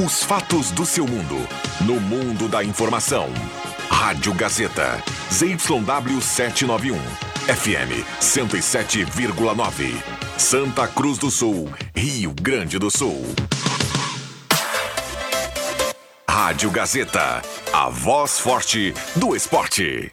Os fatos do seu mundo. No mundo da informação. Rádio Gazeta. ZYW 791. FM 107,9. Santa Cruz do Sul, Rio Grande do Sul. Rádio Gazeta. A voz forte do esporte.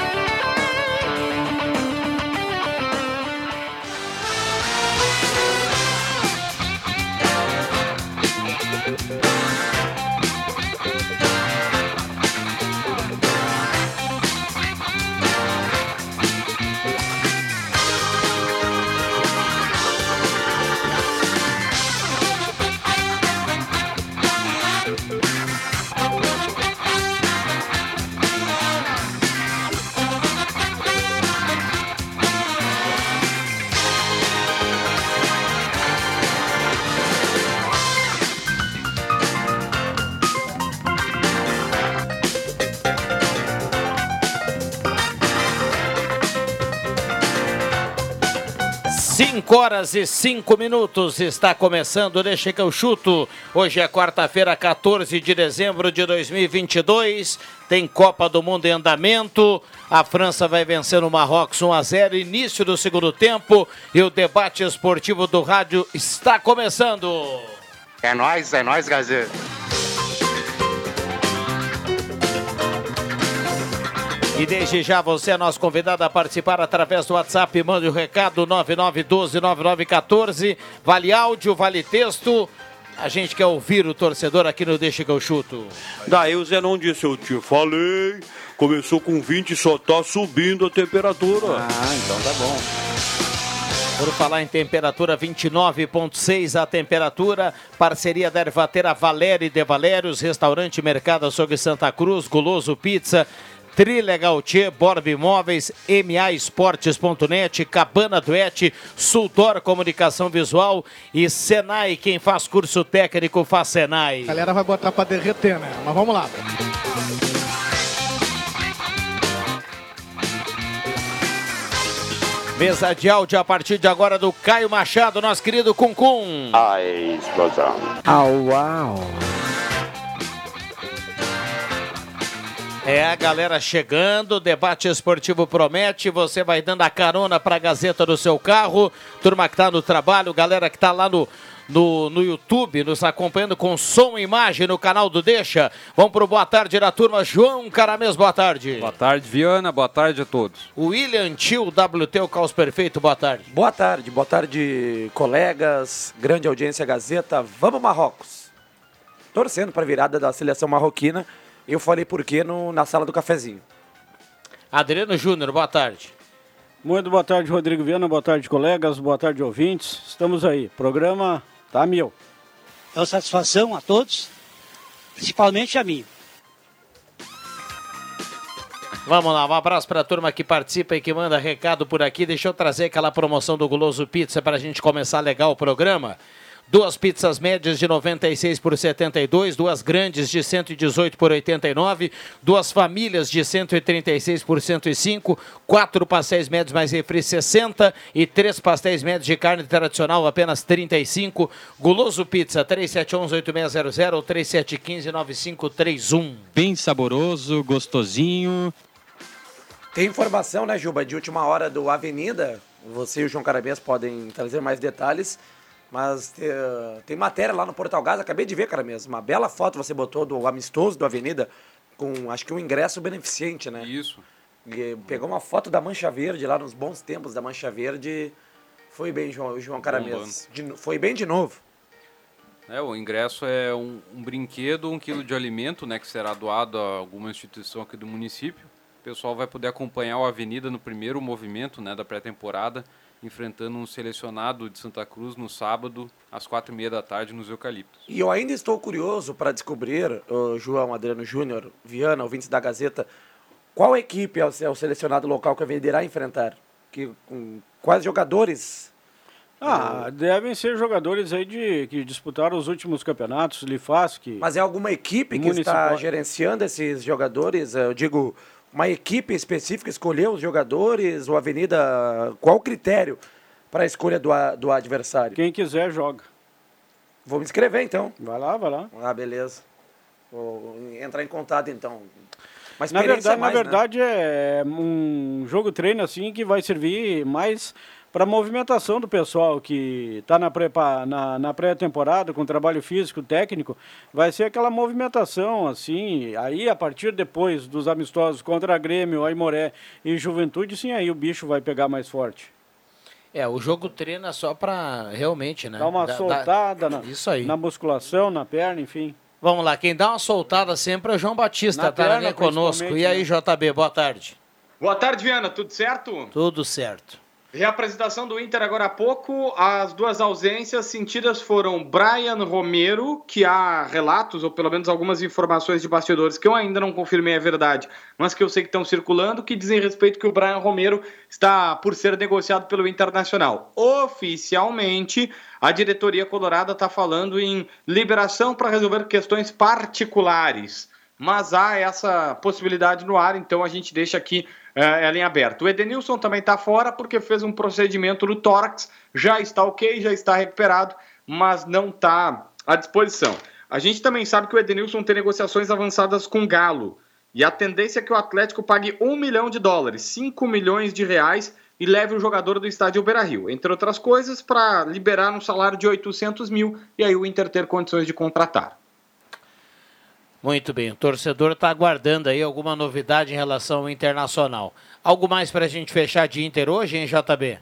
Horas e cinco minutos está começando, deixa que eu chuto. Hoje é quarta-feira, 14 de dezembro de 2022. Tem Copa do Mundo em andamento. A França vai vencer o Marrocos 1 a 0, início do segundo tempo. E o debate esportivo do rádio está começando. É nóis, é nóis, Gazeta. E desde já você é nosso convidado a participar através do WhatsApp. Mande o um recado 99129914. Vale áudio, vale texto. A gente quer ouvir o torcedor aqui no Deixa que eu chuto. Daí o Zenon disse, eu te falei. Começou com 20 e só tá subindo a temperatura. Ah, então tá bom. Por falar em temperatura, 29,6 a temperatura. Parceria da Ervatera Valéria de Valérios, Restaurante Mercado Açougue Santa Cruz, Goloso Pizza. Trilegal Tchê, Borb Imóveis, MA Esportes.net, Cabana Duete, Sultor Comunicação Visual e Senai. Quem faz curso técnico faz Senai. A galera vai botar pra derreter, né? Mas vamos lá. Mesa de áudio a partir de agora do Caio Machado, nosso querido Cuncum. Ai, explosão. Au, uau. É a galera chegando, o debate esportivo promete, você vai dando a carona para a Gazeta do seu carro, turma que está no trabalho, galera que está lá no, no, no YouTube, nos acompanhando com som e imagem no canal do Deixa. Vamos para o boa tarde da turma, João Caramês, boa tarde. Boa tarde, Viana, boa tarde a todos. William Tio, WT, o Caos Perfeito, boa tarde. Boa tarde, boa tarde, colegas, grande audiência Gazeta, vamos Marrocos. Torcendo para a virada da seleção marroquina, eu falei por quê no, na sala do cafezinho. Adriano Júnior, boa tarde. Muito boa tarde, Rodrigo Viana. Boa tarde, colegas. Boa tarde, ouvintes. Estamos aí. Programa tá mil. É uma satisfação a todos, principalmente a mim. Vamos lá, um abraço para a turma que participa e que manda recado por aqui. Deixa eu trazer aquela promoção do Guloso Pizza para a gente começar legal o programa. Duas pizzas médias de 96 por 72, duas grandes de 118 por 89, duas famílias de 136 por 105, quatro pastéis médios mais refri 60 e três pastéis médios de carne tradicional apenas 35. Guloso Pizza 3711-8600 ou 3715-9531. Bem saboroso, gostosinho. Tem informação, né, Juba, de última hora do Avenida. Você e o João Carabês podem trazer mais detalhes. Mas uh, tem matéria lá no Portal Gás, acabei de ver, cara mesmo. Uma bela foto você botou do amistoso do Avenida, com acho que um ingresso beneficente, né? Isso. E pegou uma foto da Mancha Verde lá nos bons tempos da Mancha Verde. Foi bem, João, João cara mesmo. De, foi bem de novo. É, o ingresso é um, um, brinquedo, um quilo de alimento, né, que será doado a alguma instituição aqui do município. O pessoal vai poder acompanhar o Avenida no primeiro movimento, né, da pré-temporada enfrentando um selecionado de Santa Cruz no sábado, às quatro e meia da tarde, nos Eucaliptos. E eu ainda estou curioso para descobrir, uh, João Adriano Júnior, Viana, ouvintes da Gazeta, qual equipe é o, é o selecionado local que a Avenida irá enfrentar? Que, com, quais jogadores Ah, devem ser jogadores aí de, que disputaram os últimos campeonatos, Lifas, que... Mas é alguma equipe que está Municipal. gerenciando esses jogadores? Eu digo, uma equipe específica escolheu os jogadores, ou Avenida. Qual o critério para a escolha do, do adversário? Quem quiser joga. Vou me inscrever então. Vai lá, vai lá. Ah, beleza. Vou entrar em contato então. Mas Na verdade, na verdade é um jogo treino assim que vai servir mais para movimentação do pessoal que está na prepa- na, na pré-temporada com trabalho físico, técnico, vai ser aquela movimentação assim. Aí a partir depois dos amistosos contra a Grêmio, Aimoré e Juventude, sim, aí o bicho vai pegar mais forte. É, o jogo treino é só pra realmente, né? Dá uma Dá- dá- soltada na, Isso aí. na musculação, na perna, enfim. Vamos lá, quem dá uma soltada sempre é o João Batista, Na tá na perna, conosco. E aí, JB, boa tarde. Boa tarde, Viana. Tudo certo? Tudo certo. Reapresentação do Inter agora há pouco. As duas ausências sentidas foram Brian Romero, que há relatos, ou pelo menos algumas informações de bastidores que eu ainda não confirmei a verdade, mas que eu sei que estão circulando, que dizem respeito que o Brian Romero está por ser negociado pelo Internacional. Oficialmente, a diretoria colorada está falando em liberação para resolver questões particulares mas há essa possibilidade no ar, então a gente deixa aqui eh, ela em aberto. O Edenilson também está fora porque fez um procedimento no tórax, já está ok, já está recuperado, mas não está à disposição. A gente também sabe que o Edenilson tem negociações avançadas com o Galo, e a tendência é que o Atlético pague um milhão de dólares, 5 milhões de reais, e leve o jogador do estádio Beira-Rio, entre outras coisas, para liberar um salário de 800 mil, e aí o Inter ter condições de contratar. Muito bem, o torcedor está aguardando aí alguma novidade em relação ao Internacional. Algo mais para a gente fechar de Inter hoje, hein, JB?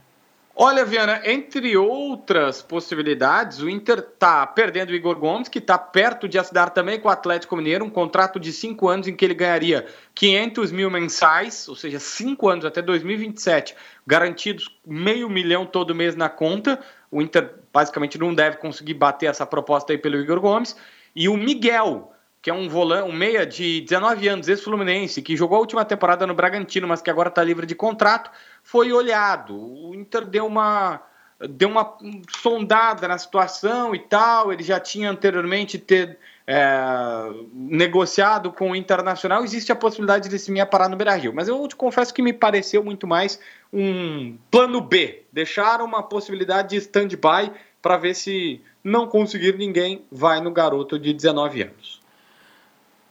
Olha, Viana, entre outras possibilidades, o Inter tá perdendo o Igor Gomes, que está perto de assinar também com o Atlético Mineiro, um contrato de cinco anos em que ele ganharia 500 mil mensais, ou seja, cinco anos até 2027, garantidos meio milhão todo mês na conta. O Inter basicamente não deve conseguir bater essa proposta aí pelo Igor Gomes. E o Miguel, que é um volante, um meia de 19 anos, ex-fluminense, que jogou a última temporada no Bragantino, mas que agora está livre de contrato, foi olhado. O Inter deu uma deu uma sondada na situação e tal. Ele já tinha anteriormente ter é, negociado com o Internacional. Existe a possibilidade desse Minha parar no Beira-Rio, mas eu te confesso que me pareceu muito mais um plano B. Deixar uma possibilidade de stand-by para ver se não conseguir ninguém, vai no garoto de 19 anos.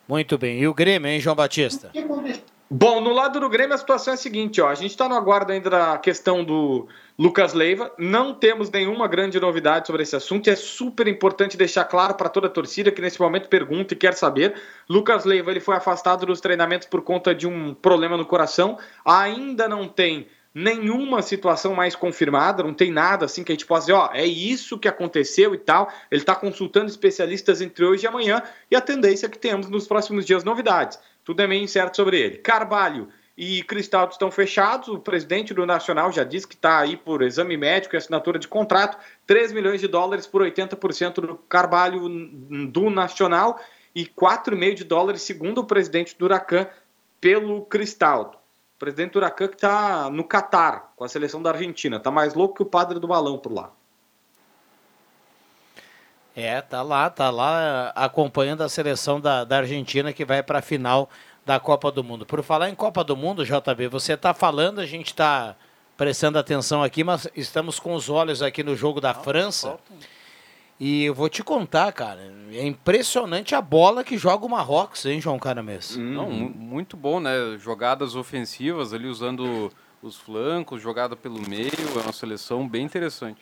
Muito bem. E o Grêmio, hein, João Batista? Bom, no lado do Grêmio a situação é a seguinte, ó, a gente está no aguardo ainda da questão do Lucas Leiva, não temos nenhuma grande novidade sobre esse assunto é super importante deixar claro para toda a torcida que nesse momento pergunta e quer saber. Lucas Leiva ele foi afastado dos treinamentos por conta de um problema no coração, ainda não tem nenhuma situação mais confirmada, não tem nada assim que a gente possa dizer, ó, é isso que aconteceu e tal. Ele está consultando especialistas entre hoje e amanhã e a tendência é que tenhamos nos próximos dias novidades. Tudo é meio incerto sobre ele. Carvalho e Cristaldo estão fechados. O presidente do Nacional já disse que está aí por exame médico e assinatura de contrato. 3 milhões de dólares por 80% do Carvalho do Nacional e 4,5 de dólares, segundo o presidente do Huracan, pelo Cristaldo. O presidente do Huracan que está no Catar, com a seleção da Argentina. Está mais louco que o padre do balão por lá. É, tá lá, tá lá acompanhando a seleção da, da Argentina que vai para a final da Copa do Mundo. Por falar em Copa do Mundo, JB, você está falando, a gente está prestando atenção aqui, mas estamos com os olhos aqui no jogo da França. E eu vou te contar, cara, é impressionante a bola que joga o Marrocos, hein, João Caramês? Não, mu- muito bom, né? Jogadas ofensivas ali usando os flancos, jogada pelo meio, é uma seleção bem interessante.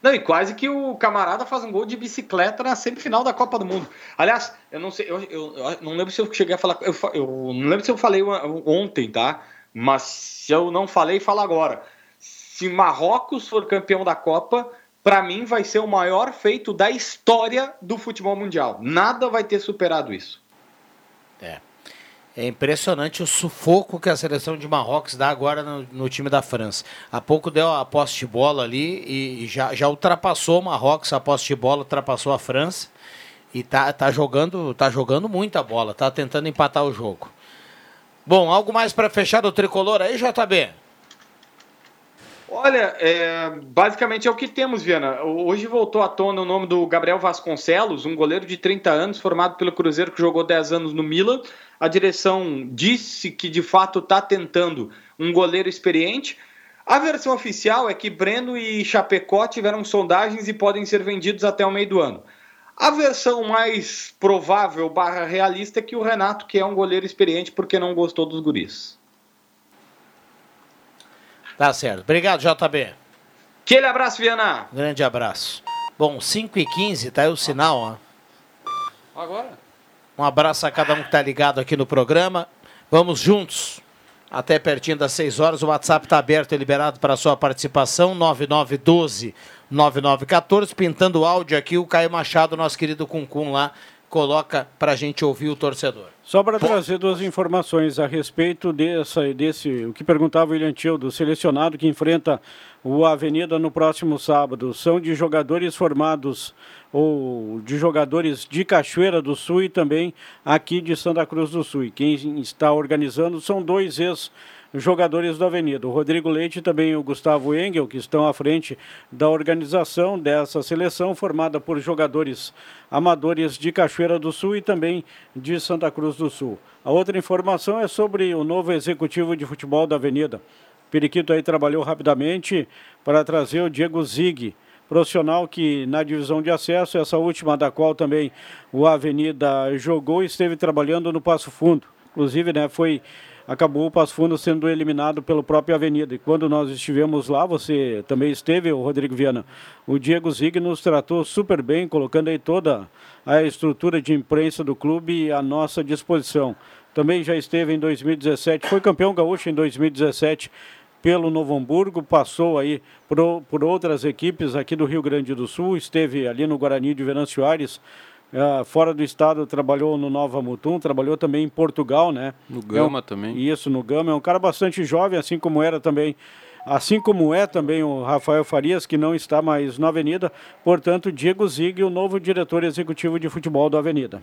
Não, e quase que o camarada faz um gol de bicicleta na semifinal da Copa do Mundo. Aliás, eu não sei, eu, eu- eu não lembro se eu cheguei a falar, eu, eu não lembro se eu falei ontem, tá? Mas se eu não falei, falo agora. Se Marrocos for campeão da Copa, pra mim vai ser o maior feito da história do futebol mundial. Nada vai ter superado isso. É. É impressionante o sufoco que a seleção de Marrocos dá agora no, no time da França. Há pouco deu a posse de bola ali e, e já, já ultrapassou o Marrocos, a posse de bola ultrapassou a França e tá, tá jogando tá jogando muita bola, tá tentando empatar o jogo. Bom, algo mais para fechar o tricolor aí, JB? Olha, é, basicamente é o que temos, Viana. Hoje voltou à tona o nome do Gabriel Vasconcelos, um goleiro de 30 anos, formado pelo Cruzeiro, que jogou 10 anos no Milan. A direção disse que de fato está tentando um goleiro experiente. A versão oficial é que Breno e Chapecó tiveram sondagens e podem ser vendidos até o meio do ano. A versão mais provável barra realista é que o Renato, que é um goleiro experiente, porque não gostou dos guris. Tá certo. Obrigado, JB. Aquele abraço, Viana. Grande abraço. Bom, 5 e 15 tá aí o sinal, ó. Agora? Um abraço a cada um que está ligado aqui no programa. Vamos juntos. Até pertinho das 6 horas. O WhatsApp está aberto e liberado para sua participação. 9912 9914. Pintando o áudio aqui, o Caio Machado, nosso querido Cuncum lá, coloca para a gente ouvir o torcedor. Só para trazer duas informações a respeito dessa, desse, o que perguntava o William Tio, do selecionado que enfrenta o Avenida no próximo sábado. São de jogadores formados ou de jogadores de Cachoeira do Sul e também aqui de Santa Cruz do Sul. E quem está organizando são dois ex jogadores da Avenida. O Rodrigo Leite e também o Gustavo Engel, que estão à frente da organização dessa seleção, formada por jogadores amadores de Cachoeira do Sul e também de Santa Cruz do Sul. A outra informação é sobre o novo executivo de futebol da Avenida. Periquito aí trabalhou rapidamente para trazer o Diego Zig, profissional que na divisão de acesso, essa última da qual também o Avenida jogou, esteve trabalhando no Passo Fundo. Inclusive, né, foi acabou o Passo Fundo sendo eliminado pelo próprio Avenida. E quando nós estivemos lá, você também esteve, o Rodrigo Viana. O Diego Zig nos tratou super bem, colocando aí toda a estrutura de imprensa do clube à nossa disposição. Também já esteve em 2017, foi campeão gaúcho em 2017 pelo Novo Hamburgo, passou aí por, por outras equipes aqui do Rio Grande do Sul, esteve ali no Guarani de Venâncio Aires, Uh, fora do estado trabalhou no Nova Mutum, trabalhou também em Portugal, né? No Gama é um, também. Isso, no Gama. É um cara bastante jovem, assim como era também. Assim como é também o Rafael Farias, que não está mais na Avenida. Portanto, Diego Zig, o novo diretor executivo de futebol da Avenida.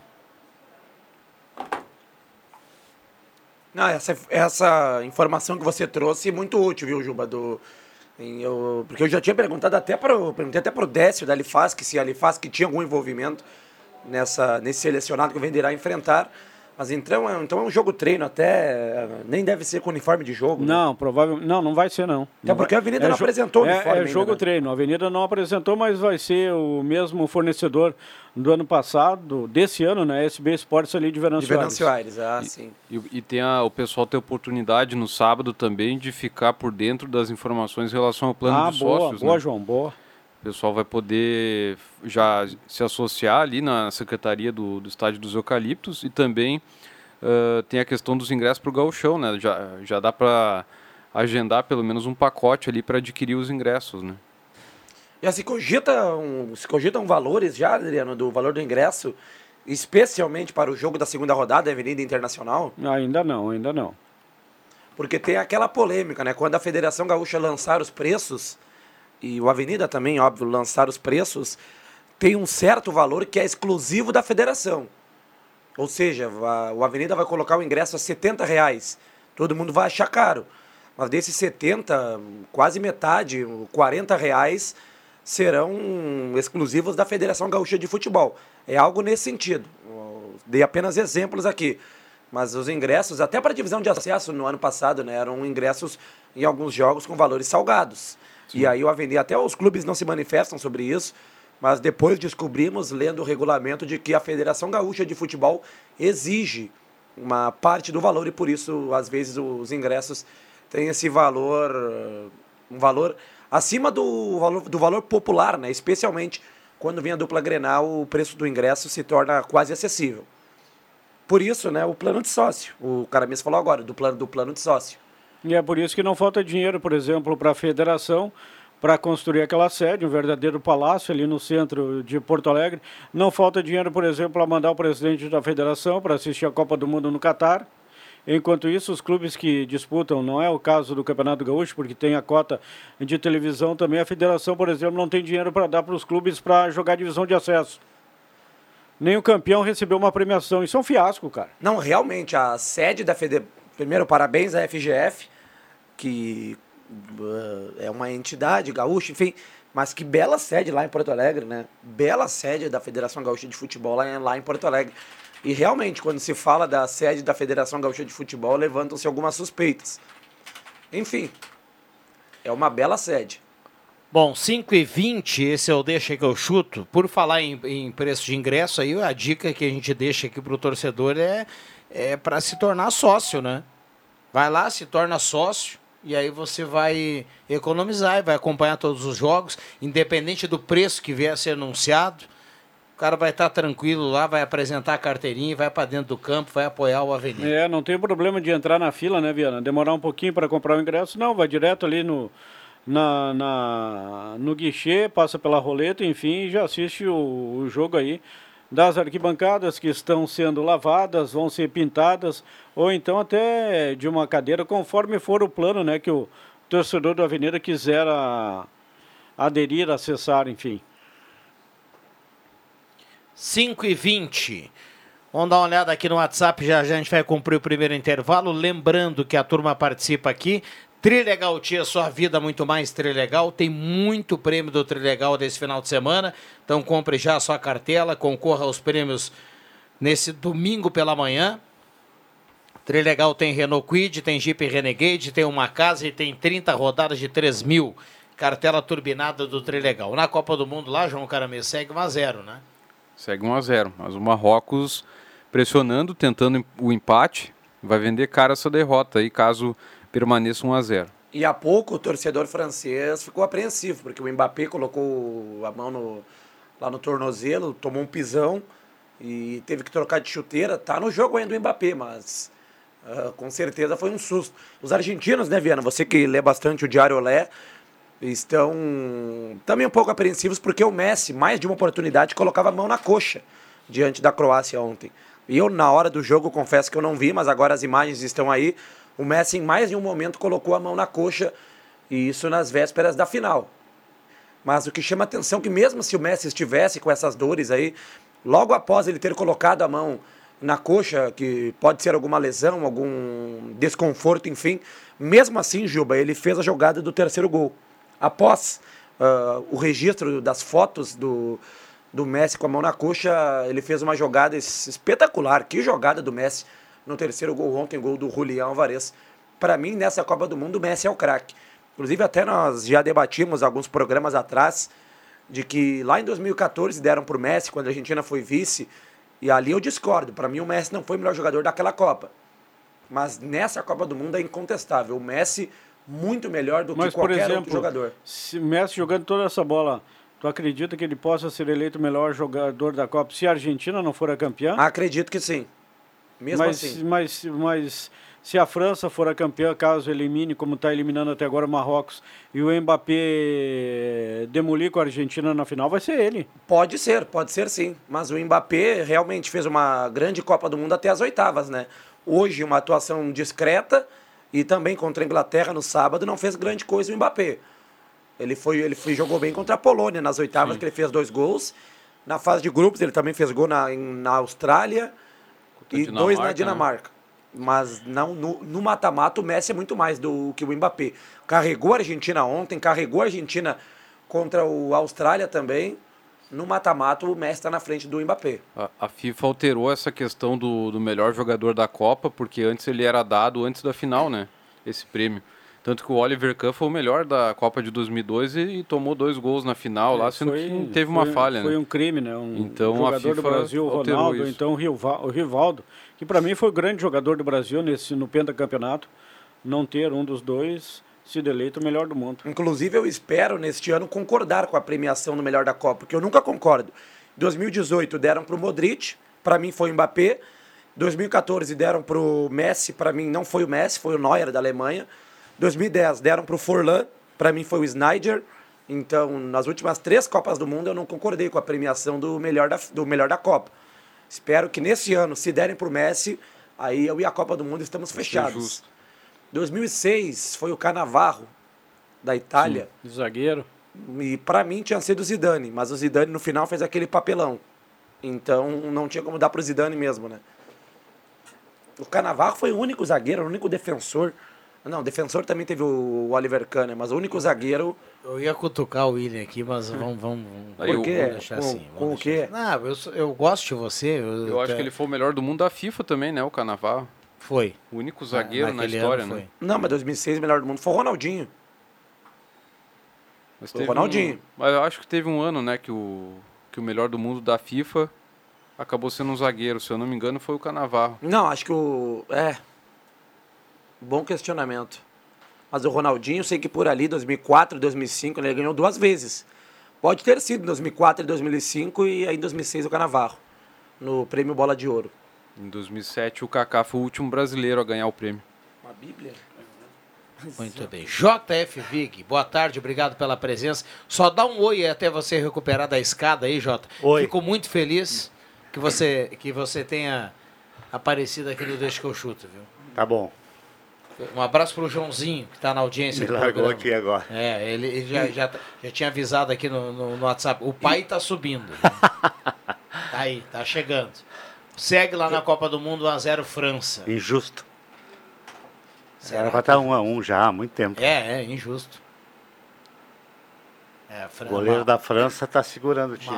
Não, essa, essa informação que você trouxe é muito útil, viu, Juba? Do, eu, porque eu já tinha perguntado até para. Perguntei até para o Décio da Alifasc se a Alifasc tinha algum envolvimento nessa, nesse selecionado que o Venderá enfrentar. Mas então é, então é um jogo treino até. Nem deve ser com uniforme de jogo. né? Não, provavelmente. Não, não vai ser, não. Até porque a Avenida É não apresentou o é, uniforme. É ainda, jogo né? treino. A Avenida não apresentou, mas vai ser o mesmo fornecedor do ano passado, desse ano, né? SB Esportes ali de Venâncio De Venâncio Aires. Aires, ah, sim. E, e tem a, o pessoal tem a oportunidade no sábado também de ficar por dentro das informações em relação ao plano Ah, de boa, sócios. boa, né? João, boa. O pessoal vai poder já se associar ali na secretaria do, do estádio dos Eucaliptos e também ah, tem a questão dos ingressos para o gauchão, né? Já, já dá para agendar pelo menos um pacote ali para adquirir os ingressos, né? Já se cogita um, se cogitam valores já, Adriano, do valor do ingresso, especialmente para o jogo da segunda rodada da Avenida Internacional? Ainda não, ainda não. Porque tem aquela polêmica, né? Quando a Federação Gaúcha lançar os preços, e o Avenida também, óbvio, lançar os preços, tem um certo valor que é exclusivo da federação. Ou seja, va- o Avenida vai colocar o ingresso a 70 reais. Todo mundo vai achar caro. Mas desses 70, quase metade, 40 reais, serão exclusivos da Federação Gaúcha de Futebol. É algo nesse sentido. Dei apenas exemplos aqui. Mas os ingressos, até para a divisão de acesso no ano passado, né, eram ingressos em alguns jogos com valores salgados. E aí o Avenida, até os clubes não se manifestam sobre isso, mas depois descobrimos, lendo o regulamento, de que a Federação Gaúcha de Futebol exige uma parte do valor e por isso, às vezes, os ingressos têm esse valor, um valor acima do valor, do valor popular, né? especialmente quando vem a dupla Grenal, o preço do ingresso se torna quase acessível. Por isso, né, o plano de sócio. O Caramis falou agora, do plano, do plano de sócio. E é por isso que não falta dinheiro, por exemplo, para a federação, para construir aquela sede, um verdadeiro palácio ali no centro de Porto Alegre. Não falta dinheiro, por exemplo, para mandar o presidente da federação para assistir a Copa do Mundo no Catar. Enquanto isso, os clubes que disputam, não é o caso do Campeonato Gaúcho, porque tem a cota de televisão também, a federação, por exemplo, não tem dinheiro para dar para os clubes para jogar divisão de acesso. Nem o campeão recebeu uma premiação. Isso é um fiasco, cara. Não, realmente, a sede da FEDE... Primeiro, parabéns à FGF, que Uh, É uma entidade gaúcha, enfim. Mas que bela sede lá em Porto Alegre, né? Bela sede da Federação Gaúcha de Futebol lá em, lá em Porto Alegre. E realmente, quando se fala da sede da Federação Gaúcha de Futebol, levantam-se algumas suspeitas. Enfim, é uma bela sede. Bom, 5 e 20 esse é o Deixa que eu chuto. Por falar em, em preço de ingresso, aí a dica que a gente deixa aqui pro torcedor é, é para se tornar sócio, né? Vai lá, se torna sócio, e aí você vai economizar e vai acompanhar todos os jogos, independente do preço que vier a ser anunciado. O cara vai estar tranquilo lá, vai apresentar a carteirinha, vai para dentro do campo, vai apoiar o Avenida. É, não tem problema de entrar na fila, né, Viana? Demorar um pouquinho para comprar o ingresso, não, vai direto ali no, na, na- no guichê, passa pela roleta, enfim, já assiste o, o jogo aí das arquibancadas que estão sendo lavadas, vão ser pintadas, ou então até de uma cadeira, conforme for o plano, né, que o torcedor do Avenida quiser aderir, acessar, enfim. 5 e 20. Vamos dar uma olhada aqui no WhatsApp, já já a gente vai cumprir o primeiro intervalo. Lembrando que a turma participa aqui. Trilegal Tia, sua vida muito mais Trilegal. Tem muito prêmio do Trilegal desse final de semana. Então compre já a sua cartela, concorra aos prêmios nesse domingo pela manhã. Trilegal tem Renault Quid, tem Jeep Renegade, tem uma casa e tem 30 rodadas de 3 mil. Cartela turbinada do Trilegal. Na Copa do Mundo lá, João Caramê, segue 1 a 0 né? Segue 1 a 0 mas o Marrocos pressionando, tentando o empate, vai vender cara essa derrota aí, caso permaneça 1 a 0 E há pouco o torcedor francês ficou apreensivo, porque o Mbappé colocou a mão no- lá no tornozelo, tomou um pisão e teve que trocar de chuteira. Tá no jogo ainda o Mbappé, mas ah, com certeza foi um susto. Os argentinos, né, Viana? Você que lê bastante o Diário Olé, estão também um pouco apreensivos porque o Messi, mais de uma oportunidade, colocava a mão na coxa diante da Croácia ontem. E eu, na hora do jogo, confesso que eu não vi, mas agora as imagens estão aí. O Messi, em mais de um momento, colocou a mão na coxa, e isso nas vésperas da final. Mas o que chama atenção é que mesmo se o Messi estivesse com essas dores aí, logo após ele ter colocado a mão na coxa, que pode ser alguma lesão, algum desconforto, enfim, mesmo assim, Juba, ele fez a jogada do terceiro gol. Após ah, o registro das fotos do, do Messi com a mão na coxa, ele fez uma jogada es- espetacular. Que jogada do Messi no terceiro gol ontem, gol do Julián Alvarez. Para mim, nessa Copa do Mundo, o Messi é o craque. Inclusive, até nós já debatimos alguns programas atrás de que lá em 2014 deram pro Messi, quando a Argentina foi vice, e ali eu discordo. Para mim, o Messi não foi o melhor jogador daquela Copa. Mas nessa Copa do Mundo é incontestável. O Messi, muito melhor do Mas, que qualquer exemplo, outro jogador. se Messi jogando toda essa bola, tu acredita que ele possa ser eleito o melhor jogador da Copa se a Argentina não for a campeã? Acredito que sim. Mesmo mas, assim. Mas, mas se a França for a campeã, caso elimine, como está eliminando até agora o Marrocos, e o Mbappé demolir com a Argentina na final, vai ser ele. Pode ser, pode ser sim. Mas o Mbappé realmente fez uma grande Copa do Mundo até as oitavas, né? Hoje, uma atuação discreta e também contra a Inglaterra no sábado não fez grande coisa o Mbappé. Ele foi, ele foi, jogou bem contra a Polônia nas oitavas, que ele fez dois gols. Na fase de grupos, ele também fez gol na, na Austrália e Dinamarca, dois na né? Dinamarca. Mas não, no no mata-mata, o Messi é muito mais do que o Mbappé. Carregou a Argentina ontem, carregou a Argentina contra o Austrália também. No mata-mata, o Messi está na frente do Mbappé. A, a FIFA alterou essa questão do, do melhor jogador da Copa, porque antes ele era dado antes da final, né? Esse prêmio. Tanto que o Oliver Kahn foi o melhor da Copa de 2002 e, e tomou dois gols na final lá, sendo Foi- que teve uma foi- falha, Foi né? um crime, né? Um Então, a jogador do Brasil, o Ronaldo, isso. então o Riva- o Rivaldo, que para mim foi o grande jogador do Brasil nesse, no pentacampeonato, não ter um dos dois sido eleito o melhor do mundo. Inclusive, eu espero neste ano concordar com a premiação no melhor da Copa, porque eu nunca concordo. 2018 deram para o Modric, para mim foi o Mbappé. 2014 deram para o Messi, para mim não foi o Messi, foi o Neuer da Alemanha. 2010 deram para o Forlan, para mim foi o Snyder. Então, nas últimas três Copas do Mundo, eu não concordei com a premiação do melhor da, do melhor da Copa. Espero que nesse ano, se derem para o Messi, aí eu e a Copa do Mundo estamos fechados. justo. 2006 foi o Canavarro, da Itália. Zagueiro. E pra mim tinha sido o Zidane, mas o Zidane no final fez aquele papelão. Então não tinha como dar pro Zidane mesmo, né? O Canavarro foi o único zagueiro, o único defensor Não, defensor também teve o Oliver Kahn, mas o único zagueiro. Eu ia cutucar o William aqui, mas vamos, vamos, vamos, Por quê? vamos deixar Com- assim. com vamos o quê? assim. Não, eu, eu gosto de você. Eu, Eu acho que ele foi o melhor do mundo da FIFA também, né? O Canavarro. Foi. O único zagueiro na naquele história, né? Não, mas 2006 o melhor do mundo foi o Ronaldinho. Mas Foi o Ronaldinho. um- mas eu acho que teve um ano, né, que o, que o melhor do mundo da FIFA acabou sendo um zagueiro. Se eu não me engano, foi o Canavarro. Não, acho que o. É. Bom questionamento. Mas o Ronaldinho, sei que por ali, 2004, 2005, ele ganhou duas vezes. Pode ter sido em 2004 e 2005 e aí em 2006 o Canavarro. No prêmio Bola de Ouro. Em 2007, o Kaká foi o último brasileiro a ganhar o prêmio. Uma bíblia? Muito bem. JF Vig, boa tarde, obrigado pela presença. Só dá um oi até você recuperar da escada aí, Jota. Oi. Fico muito feliz que você, que você tenha aparecido aqui no Deixa que eu chuto, viu? Tá bom. Um abraço pro Joãozinho, que está na audiência Me do largou programa. aqui agora. É, ele, ele já, já, já tinha avisado aqui no, no, no WhatsApp. O pai tá subindo. tá aí, tá chegando. Segue lá na Copa do Mundo 1x0 França. Injusto. Será Era pra estar um a um já há muito tempo. É, é, injusto. É, Fran- O goleiro da França tá segurando o time.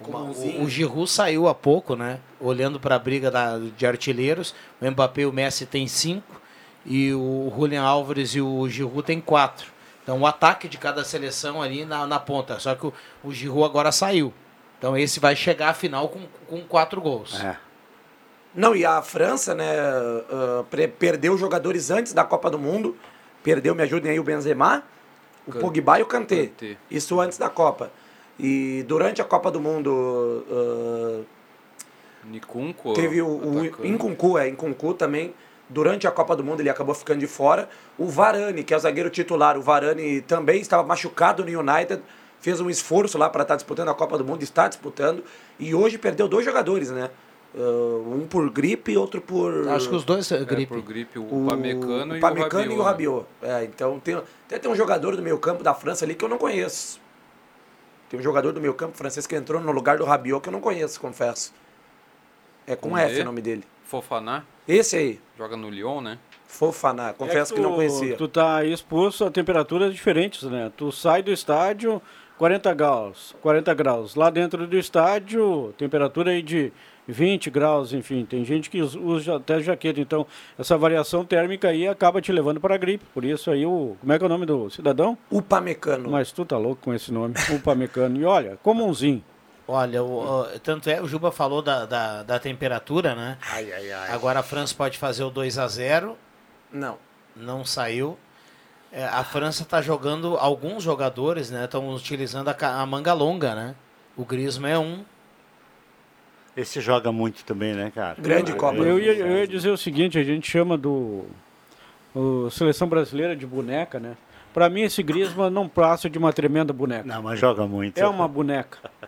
uma- o, o Giroud saiu há pouco, né? Olhando para a briga da- de artilheiros. O Mbappé e o Messi tem cinco. E o Julian Álvares e o Giroud tem quatro. Então o ataque de cada seleção ali na, na ponta. Só que o, o Giroud agora saiu. Então esse vai chegar à final com, com quatro gols. É. Não, e a França, né, pre- perdeu jogadores antes da Copa do Mundo. Perdeu, me ajudem aí, o Benzema, o Can- Pogba e o Kanté. Isso antes da Copa. E durante a Copa do Mundo ah, Nicunco. teve o, o atacante. Incuncu, é, Incuncu também. Durante a Copa do Mundo ele acabou ficando de fora. O Varane, que é o zagueiro titular, o Varane também estava machucado no United. Fez um esforço lá para estar disputando a Copa do Mundo, está disputando. E hoje perdeu dois jogadores, né? Ah, um por gripe e outro por. Acho que os dois é É, gripe. por gripe, o, Pamecano e o Pamecano Rabiot. e o Rabiot. É, então tem, até tem um jogador do meio campo da França ali que eu não conheço. Tem um jogador do meio campo francês que entrou no lugar do Rabiot que eu não conheço, confesso. É com? F o nome dele. Fofaná. Esse aí, Joga no Lyon, né? Fofaná, confesso É que, não tu- conhecia. Tu tá exposto a temperaturas diferentes, né? Tu sai do estádio 40 graus, 40 graus. Lá dentro do estádio, temperatura aí de 20 graus, enfim. Tem gente que us- usa até jaqueta. Então, essa variação térmica aí acaba te levando para a gripe. Por isso aí o... Como é que é o nome do cidadão? Upamecano. Mas tu tá louco com esse nome. Upamecano. E olha, comumzinho. Olha, o, o- tanto é, o Juba falou da, da, da temperatura, né? Ai, ai, ai. Agora a França pode fazer o 2 a 0 Não. não saiu. É, a França está jogando, alguns jogadores, né? Estão utilizando a, a manga longa, né? O Griezmann é um. Esse joga muito também, né, cara? Grande Copa. Eu ia, eu ia dizer o seguinte, a gente chama do o seleção brasileira de boneca, né? Para mim esse Griezmann não passa de uma tremenda boneca. Não, mas joga muito. É uma boneca.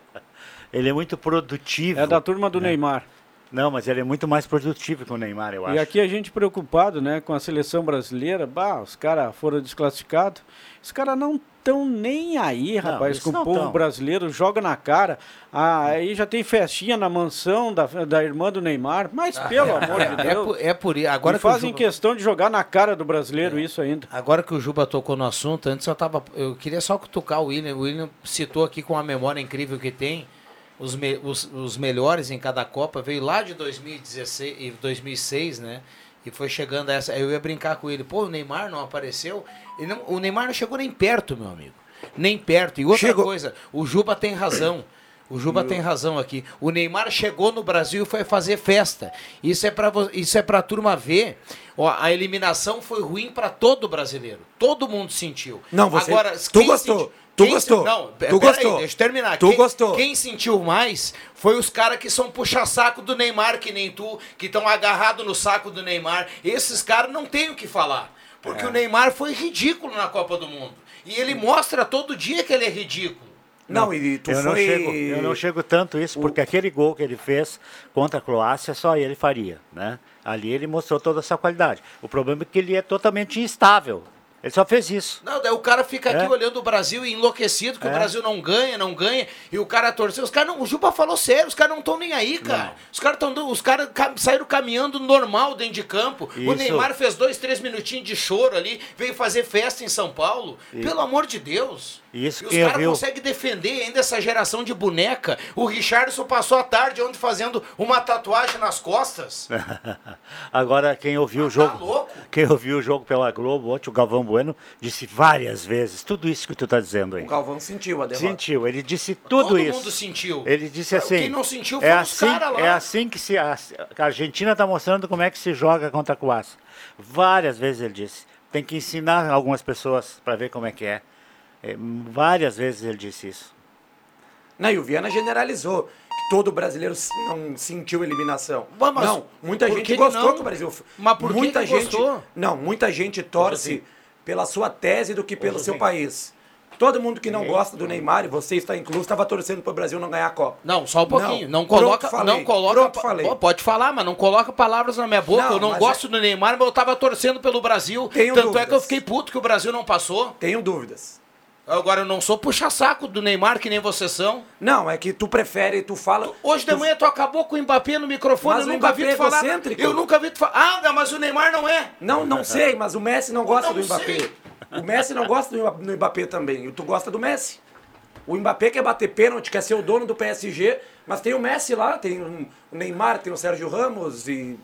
Ele é muito produtivo. É da turma do né? Neymar. Não, mas ele é muito mais produtivo que o Neymar, eu acho. E aqui a gente preocupado, né, com a seleção brasileira. Bah, os caras foram desclassificados. Os caras não estão nem aí, Não, rapaz, com o povo tão. brasileiro. Joga na cara. Ah, aí já tem festinha na mansão da, da irmã do Neymar. Mas, pelo amor de É Deus. por, é por i- agora e que fazem Juba- questão de jogar na cara do brasileiro isso ainda. Agora que o Juba tocou no assunto, antes eu tava. Eu queria só cutucar o William. O William citou aqui com a memória incrível que tem. Os, me- os, os melhores em cada Copa. Veio lá de 2016 e 2006, né? E foi chegando a essa. Eu ia brincar com ele. Pô, o Neymar não apareceu. Não- o Neymar não chegou nem perto, meu amigo. Nem perto. E outra Chegou. coisa, o Juba tem razão. O Juba tem razão aqui. O Neymar chegou no Brasil e foi fazer festa. Isso é para isso é para turma ver. Ó, a eliminação foi ruim para todo brasileiro. Todo mundo sentiu. Não, você- Agora, tu gostou, sentiu- tu quem gostou, sen- Não, tu gostou, Aí, deixa eu terminar. tu quem, gostou. Quem sentiu mais foi os caras que são puxa-saco do Neymar, que nem tu, que estão agarrados no saco do Neymar. Esses caras não tem o que falar. Porque É. o Neymar foi ridículo na Copa do Mundo. E ele mostra todo dia que ele é ridículo. Não, e tu eu, não foi... chego, eu não chego tanto isso, porque aquele gol que ele fez contra a Croácia, só ele faria, né? Ali ele mostrou toda essa qualidade. O problema é que ele é totalmente instável. Ele só fez isso. Não, daí o cara fica aqui É. olhando o Brasil enlouquecido, que É. o Brasil não ganha, não ganha, e o cara torceu. Os caras não, o Juba falou sério, os caras não estão nem aí, cara. Os caras os caras ca- saíram caminhando normal dentro de campo. O Isso. Neymar fez dois, três minutinhos de choro ali, veio fazer festa em São Paulo. Isso. Pelo amor de Deus. Isso E os caras conseguem defender ainda essa geração de boneca. O Richardson passou a tarde ontem fazendo uma tatuagem nas costas. Agora, quem ouviu o tá jogo, quem ouviu o jogo pela Globo ontem, o Galvão Bueno, disse várias vezes tudo isso que tu está dizendo aí. O Galvão sentiu a derrota. Sentiu, ele disse tudo Todo isso. mundo sentiu. Ele disse Quem assim. não sentiu é foram os assim, cara lá. é assim que se a, a Argentina está mostrando como é que se joga contra a Croácia. Várias vezes ele disse. Tem que ensinar algumas pessoas para ver como é que é. É, Várias vezes ele disse isso. Não, e o Viana generalizou que todo brasileiro não sentiu eliminação. Mas- não, muita gente gostou não? que o Brasil. Mas por que muita que gente, gostou? Não, muita gente torce pela sua tese do que pelo seu país. Todo mundo que não gosta do Neymar, e você está incluso, estava torcendo para o Brasil não ganhar a Copa. Não, só um pouquinho. Não, Pronto, coloca, falei. não coloca. Pronto, falei. Pô, pode falar, mas não coloca palavras na minha boca. Não, eu não gosto do Neymar, mas eu tava torcendo pelo Brasil. Tenho Tanto é que eu dúvidas. fiquei puto que o Brasil não passou. Tenho dúvidas. Agora eu não sou puxa-saco do Neymar, que nem vocês são. Não, é que tu prefere, tu fala. Hoje de manhã tu acabou com o Mbappé no microfone, Mas eu nunca vi tu é falar. Eu nunca vi tu falar. Ah, mas o Neymar não é. Não, não sei, mas o Messi não gosta Não do Mbappé. sei. O Messi não gosta do Mbappé também. E tu gosta do Messi. O Mbappé quer bater pênalti, quer ser o dono do PSG, mas tem o Messi lá, tem o Neymar, tem o Sérgio Ramos e.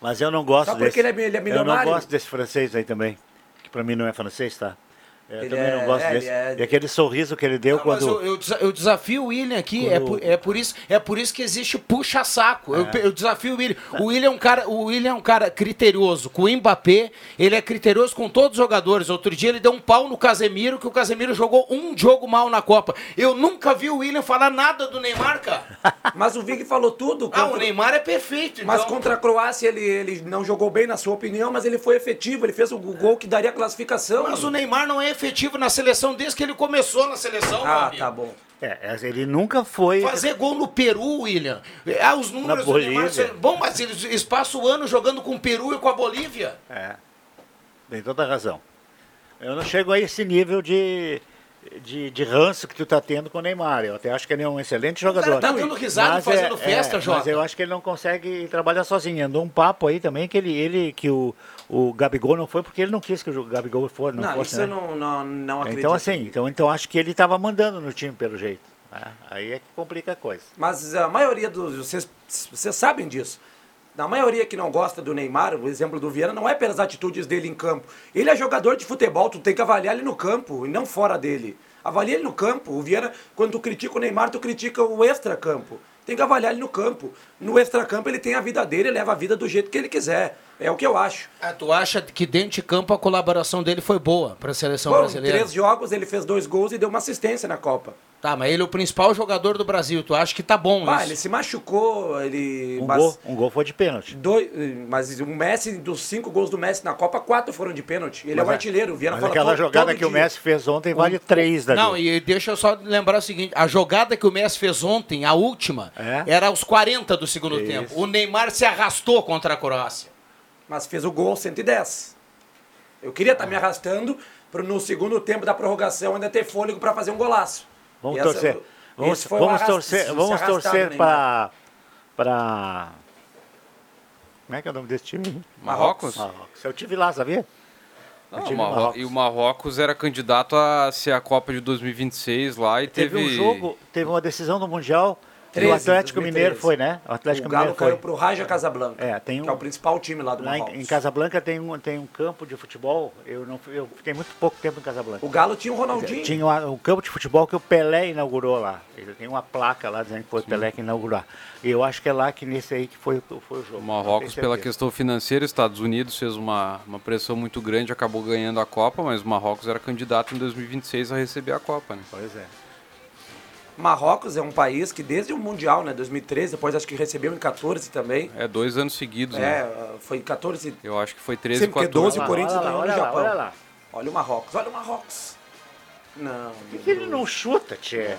Mas eu não gosto Só porque desse. ele é- ele é eu milionário? não gosto desse francês aí também. Que pra mim não é francês, tá? Eu Ele também é- não gosto é, desse. é- E aquele sorriso que ele deu Não, mas quando. eu, eu eu desafio o William aqui, é, Quando- por, é, por isso, é por isso que existe puxa-saco. Eu, É. eu desafio o William. O William, é um cara, o William é um cara criterioso. Com o Mbappé, ele é criterioso com todos os jogadores. Outro dia ele deu um pau no Casemiro, que o Casemiro jogou um jogo mal na Copa. Eu nunca vi o William falar nada do Neymar, cara. Mas o Vig falou tudo. Ah, o contra- Neymar é perfeito. Mas então. contra a Croácia ele, ele não jogou bem, na sua opinião, mas ele foi efetivo. Ele fez o gol que daria a classificação. Mas o Neymar não é efetivo na seleção desde que ele começou na seleção, meu Ah, amigo. tá bom. É, ele nunca foi. Fazer gol no Peru, William. Ah, os números Na do Neymar. Bolívia. são- Bom, mas eles, eles passam o ano jogando com o Peru e com a Bolívia. É. Tem toda a razão. Eu não chego a esse nível de, de, de ranço que tu tá tendo com o Neymar. Eu até acho que ele é um excelente jogador. tá dando risada Mas fazendo é- festa, é, Jota. Mas eu acho que ele não consegue trabalhar sozinho. Andou um papo aí também que ele, ele que o, o Gabigol não foi porque ele não quis que o Gabigol for, não, Não, fosse. isso né? eu não, não, não acredito. Então assim, então, então acho que ele estava mandando no time pelo jeito. né? Aí é que complica a coisa. Mas a maioria dos. Vocês, vocês sabem disso. Na maioria que não gosta do Neymar, o exemplo do Viana, não é pelas atitudes dele em campo. Ele é jogador de futebol, tu tem que avaliar ele no campo e não fora dele. Avalia ele no campo. O Viana, quando tu critica o Neymar, tu critica o extra-campo. Tem que avaliar ele no campo. No extra-campo ele tem a vida dele, ele leva a vida do jeito que ele quiser. É o que eu acho. Ah, tu acha que dentro de campo a colaboração dele foi boa para a seleção Bom, em brasileira? três jogos ele fez dois gols e deu uma assistência na Copa. Tá, mas ele é o principal jogador do Brasil. Tu acha que tá bom Ah, isso? ele se machucou, ele. Um, mas- gol, um gol foi de pênalti. Dois, mas o Messi, dos cinco gols do Messi na Copa, quatro foram de pênalti. Ele é Mas o a- artilheiro. O Viana Mas fala aquela jogada que o dia. Messi fez ontem vale três da Não, e deixa eu só lembrar o seguinte: a jogada que o Messi fez ontem, a última, É? era aos 40 do segundo Isso. tempo. O Neymar se arrastou contra a Croácia. Mas fez o gol aos 110. Eu queria estar me arrastando para no segundo tempo da prorrogação ainda ter fôlego para fazer um golaço. Vamos E essa- torcer. Vamos, esse foi o vamos torcer, vamos torcer Neymar. para para Como é que é o nome desse time? Marrocos? Marrocos. Eu tive lá, sabia? Não, Eu o Marrocos. E o Marrocos era candidato a ser a Copa de 2026 lá e Teve teve. um jogo, teve uma decisão no Mundial. E 13, o Atlético 2013. Mineiro foi, né? O Atlético o Galo Mineiro foi. caiu pro Raja Casablanca, É, tem um, que é o principal time lá do lá em, Marrocos. em Casablanca tem um, tem um campo de futebol. Eu não eu fiquei muito pouco tempo em Casablanca. O Galo tinha o Ronaldinho. Tinha uma- um campo de futebol que o Pelé inaugurou lá. Ele tem uma placa lá dizendo que foi o Pelé que inaugurou. E eu acho que é lá que nesse aí que foi, foi o jogo. O Marrocos, pela questão financeira, Estados Unidos fez uma, uma pressão muito grande, acabou ganhando a Copa, mas o Marrocos era candidato em 2026 a receber a Copa, né? Pois é. Marrocos é um país que desde o Mundial, né, 2013, depois acho que recebeu em 14 também. É dois anos seguidos, É, né? foi 14. Eu acho que foi 13 Sempre que 14. 12 o Corinthians olha lá, olha lá, Japão. olha lá. Olha o Marrocos, olha o Marrocos. Não. Por que ele não chuta, Tchê?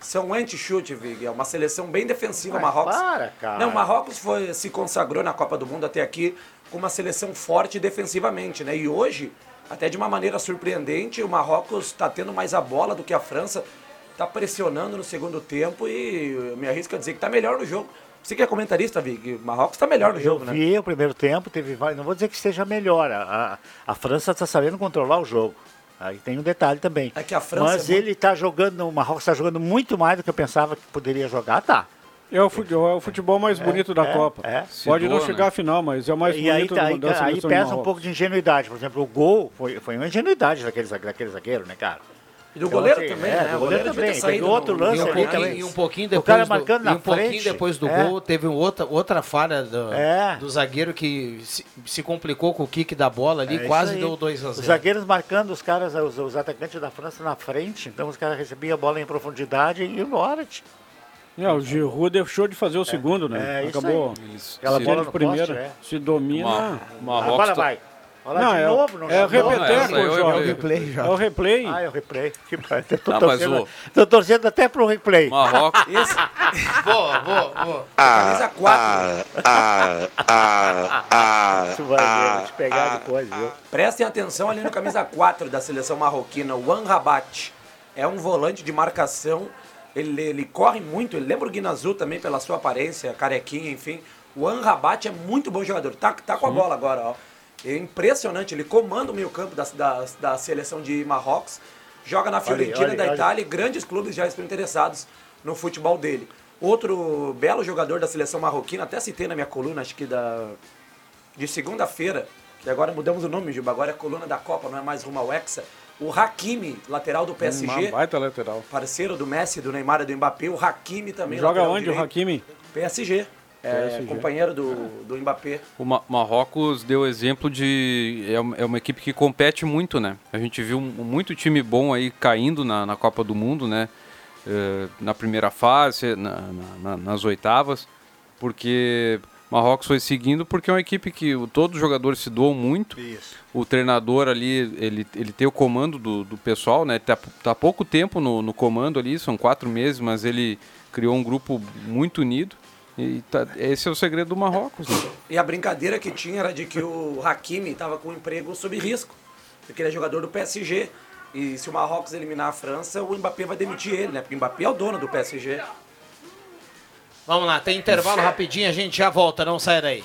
São anti-chute, Vig. É uma seleção bem defensiva, Mas Marrocos. para, cara. Não, o Marrocos foi, se consagrou na Copa do Mundo até aqui com uma seleção forte defensivamente, né? E hoje até de uma maneira surpreendente, o Marrocos está tendo mais a bola do que a França, está pressionando no segundo tempo e eu me arrisco a dizer que está melhor no jogo. Você que é comentarista, Vic, o Marrocos está melhor no Eu jogo, né? vi o primeiro tempo, teve vários- não vou dizer que esteja melhor. A, a, a França está sabendo controlar o jogo. Aí tem um detalhe também. É que a França Mas é muito- ele está jogando, o Marrocos está jogando muito mais do que eu pensava que poderia jogar, tá. É o futebol, é o futebol mais bonito da é, Copa. é. Pode não chegar né? à final, mas é o mais E aí, bonito tá- do- aí, da aí de pesa um pouco de ingenuidade. Por exemplo, o gol foi, foi uma ingenuidade daquele, daquele zagueiro, né, cara? E do Então, goleiro assim, também, é, né? do O goleiro goleiro também. saído Teve outro lance E um, ali pouquinho, também. e um pouquinho O depois cara do, marcando e na um pouquinho frente, depois do é. gol, teve outra, outra falha do, É. do zagueiro que se, se complicou com o kick da bola ali, É isso quase deu 2 a Os 0 zagueiros marcando os caras, os, os atacantes da França na frente, então os caras recebiam a bola em profundidade e embora. tio. É, o Giroud deixou de fazer o segundo, né? É, isso Acabou. Aquela se- bola de no primeira. poste, é. Se domina. Ma- Marrocos Agora vai. Olha Não, de é, novo, não é o eu- Jorge. eu- replay, já. É o replay. Ah, é o replay. Que Tô, Ah, mas torcendo, o- tô torcendo até pro replay. Marrocos. Esse, Boa, boa, boa. camisa 4. Ah, ah, ah, Tu vai ver, ah, vou te pegar depois, viu? Prestem atenção ali no camisa 4 da seleção marroquina, o Rabat. É um volante de marcação. Ele, ele corre muito, ele lembra o Guinazu também pela sua aparência, carequinha, enfim. O Rabat é muito bom jogador. Tá, tá com a bola agora, ó. É impressionante, ele comanda o meio-campo da, da, da seleção de Marrocos. Joga na Fiorentina olha, da olha. Itália e grandes clubes já estão interessados no futebol dele. Outro belo jogador da seleção marroquina, até citei na minha coluna, acho que da, de segunda-feira, que agora mudamos o nome, Juba, agora é coluna da Copa, não é mais rumo ao Hexa. O Hakimi, lateral do Uma PSG, baita lateral. parceiro do Messi, do Neymar e do Mbappé. O Hakimi também, Joga onde o direito. Hakimi? PSG. É, companheiro do, do Mbappé. O Ma- Marrocos deu exemplo de. É uma, é uma equipe que compete muito, né? A gente viu muito time bom aí caindo na, na Copa do Mundo, né? Eh, na primeira fase, na- na- na- nas oitavas, porque Marrocos foi seguindo, porque é uma equipe que o- todos os jogadores se doam muito. Isso. O treinador ali, ele, ele tem o comando do, do pessoal, né? Tá, tá há pouco tempo no, no comando ali, são quatro meses, mas ele criou um grupo muito unido. E tá- esse é o segredo do Marrocos, né? E a brincadeira que tinha era de que o Hakimi estava com o emprego sob risco, porque ele é jogador do PSG. E se o Marrocos eliminar a França, o Mbappé vai demitir ele, né? Porque o Mbappé é o dono do PSG. Vamos lá, tem intervalo rapidinho, a gente já volta, não sai daí.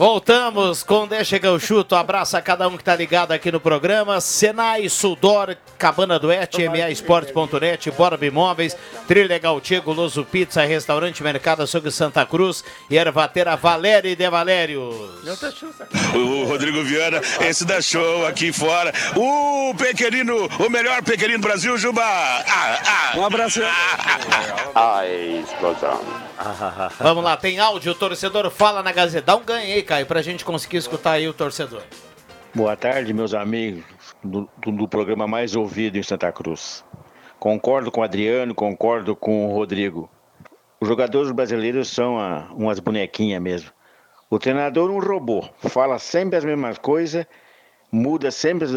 Voltamos com Deixa que eu chuto. Abraço a cada um que tá ligado aqui no programa. Senai, Sudor, Cabana do Et, MA Esportes.net, Borb Imóveis, Trilegal Tigo, Loso Pizza, Restaurante Mercado Açougue Santa Cruz e Ervatera Valério de Valérios. O Rodrigo Viana, esse da show aqui fora. O pequenino, o melhor pequenino do Brasil, Juba! Ah, ah. Um abraço. Ai, explosão. Vamos lá, tem áudio, o torcedor fala na Gazeta. Dá um ganho aí, Caio, pra gente conseguir escutar aí o torcedor. Boa tarde, meus amigos do, do- programa mais ouvido em Santa Cruz. Concordo com o Adriano, concordo com o Rodrigo. Os jogadores brasileiros são ah, umas bonequinhas mesmo. O treinador é um robô, fala sempre as mesmas coisas, muda sempre